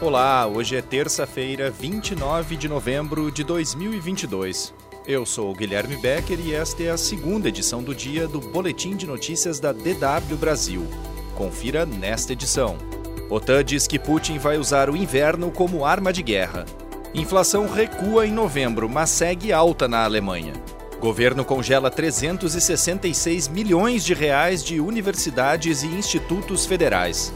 Olá, hoje é terça-feira, 29 de novembro de 2022. Eu sou o Guilherme Becker e esta é a segunda edição do dia do Boletim de Notícias da DW Brasil. Confira nesta edição. OTAN diz que Putin vai usar o inverno como arma de guerra. Inflação recua em novembro, mas segue alta na Alemanha. Governo congela 366 milhões de reais de universidades e institutos federais.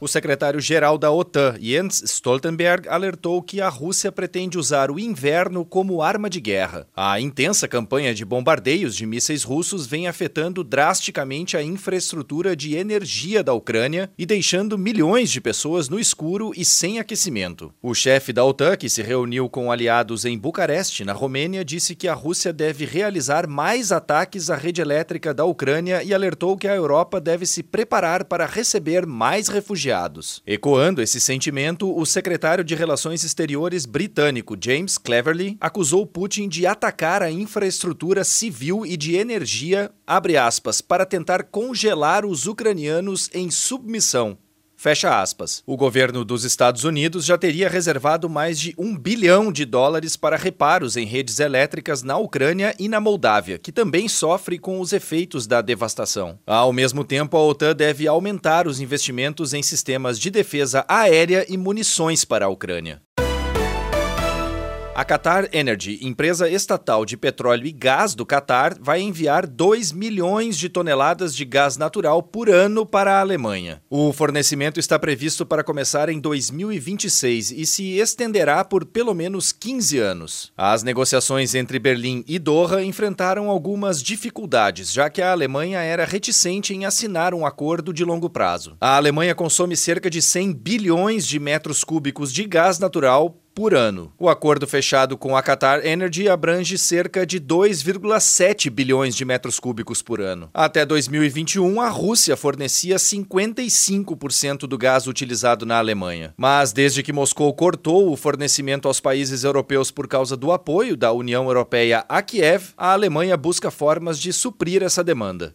O secretário-geral da OTAN, Jens Stoltenberg, alertou que a Rússia pretende usar o inverno como arma de guerra. A intensa campanha de bombardeios de mísseis russos vem afetando drasticamente a infraestrutura de energia da Ucrânia e deixando milhões de pessoas no escuro e sem aquecimento. O chefe da OTAN, que se reuniu com aliados em Bucareste, na Romênia, disse que a Rússia deve realizar mais ataques à rede elétrica da Ucrânia e alertou que a Europa deve se preparar para receber mais refugiados refugiados. Ecoando esse sentimento, o secretário de Relações Exteriores britânico James Cleverly acusou Putin de atacar a infraestrutura civil e de energia, aspas, para tentar congelar os ucranianos em submissão, Fecha aspas. O governo dos Estados Unidos já teria reservado mais de um bilhão de dólares para reparos em redes elétricas na Ucrânia e na Moldávia, que também sofre com os efeitos da devastação. Ao mesmo tempo, a OTAN deve aumentar os investimentos em sistemas de defesa aérea e munições para a Ucrânia. A Qatar Energy, empresa estatal de petróleo e gás do Qatar, vai enviar 2 milhões de toneladas de gás natural por ano para a Alemanha. O fornecimento está previsto para começar em 2026 e se estenderá por pelo menos 15 anos. As negociações entre Berlim e Doha enfrentaram algumas dificuldades, já que a Alemanha era reticente em assinar um acordo de longo prazo. A Alemanha consome cerca de 100 bilhões de metros cúbicos de gás natural por ano. O acordo fechado com a Qatar Energy abrange cerca de 2,7 bilhões de metros cúbicos por ano. Até 2021, a Rússia fornecia 55% do gás utilizado na Alemanha. Mas desde que Moscou cortou o fornecimento aos países europeus por causa do apoio da União Europeia a Kiev, a Alemanha busca formas de suprir essa demanda.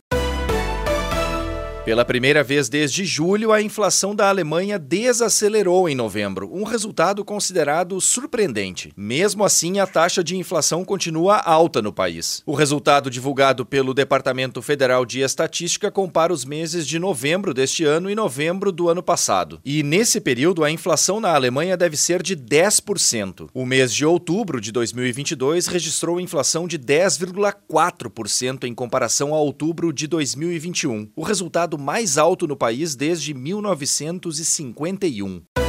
Pela primeira vez desde julho, a inflação da Alemanha desacelerou em novembro, um resultado considerado surpreendente. Mesmo assim, a taxa de inflação continua alta no país. O resultado divulgado pelo Departamento Federal de Estatística compara os meses de novembro deste ano e novembro do ano passado. E nesse período, a inflação na Alemanha deve ser de 10%. O mês de outubro de 2022 registrou inflação de 10,4% em comparação a outubro de 2021. O resultado mais alto no país desde 1951.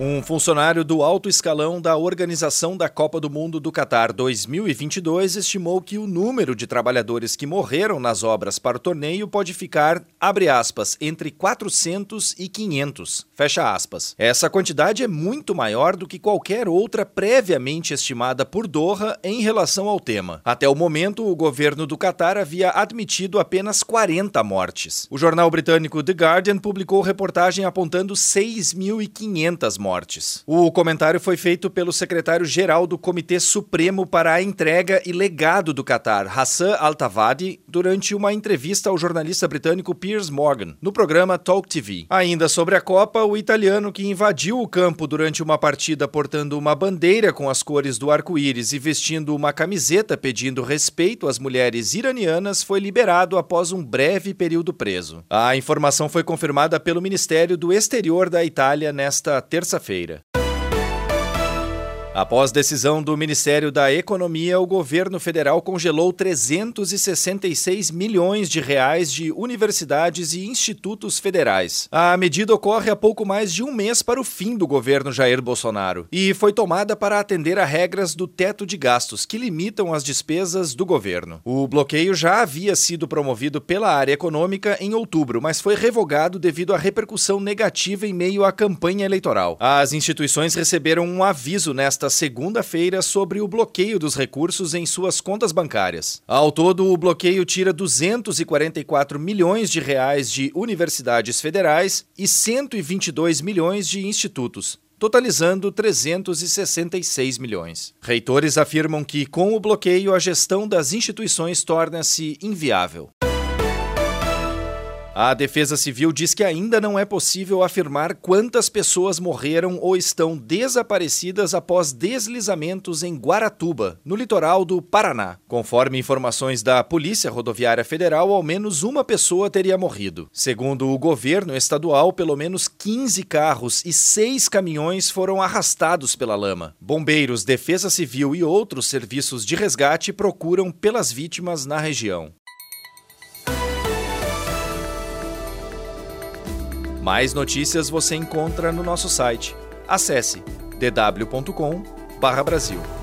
Um funcionário do alto escalão da organização da Copa do Mundo do Catar 2022 estimou que o número de trabalhadores que morreram nas obras para o torneio pode ficar, abre aspas, entre 400 e 500, fecha aspas. Essa quantidade é muito maior do que qualquer outra previamente estimada por Doha em relação ao tema. Até o momento, o governo do Catar havia admitido apenas 40 mortes. O jornal britânico The Guardian publicou reportagem apontando 6.500 mortes mortes. O comentário foi feito pelo secretário-geral do Comitê Supremo para a Entrega e Legado do Catar, Hassan Al-Tawadi, durante uma entrevista ao jornalista britânico Piers Morgan, no programa Talk TV. Ainda sobre a Copa, o italiano que invadiu o campo durante uma partida portando uma bandeira com as cores do arco-íris e vestindo uma camiseta pedindo respeito às mulheres iranianas foi liberado após um breve período preso. A informação foi confirmada pelo Ministério do Exterior da Itália nesta terça terça-feira. Após decisão do Ministério da Economia, o governo federal congelou 366 milhões de reais de universidades e institutos federais. A medida ocorre há pouco mais de um mês para o fim do governo Jair Bolsonaro e foi tomada para atender a regras do teto de gastos que limitam as despesas do governo. O bloqueio já havia sido promovido pela área econômica em outubro, mas foi revogado devido à repercussão negativa em meio à campanha eleitoral. As instituições receberam um aviso nesta segunda-feira sobre o bloqueio dos recursos em suas contas bancárias. Ao todo, o bloqueio tira 244 milhões de reais de universidades federais e 122 milhões de institutos totalizando 366 milhões. Reitores afirmam que, com o bloqueio, a gestão das instituições torna-se inviável. A Defesa Civil diz que ainda não é possível afirmar quantas pessoas morreram ou estão desaparecidas após deslizamentos em Guaratuba, no litoral do Paraná. Conforme informações da Polícia Rodoviária Federal, ao menos uma pessoa teria morrido. Segundo o governo estadual, pelo menos 15 carros e seis caminhões foram arrastados pela lama. Bombeiros, Defesa Civil e outros serviços de resgate procuram pelas vítimas na região. Mais notícias você encontra no nosso site. Acesse dw.com/brasil.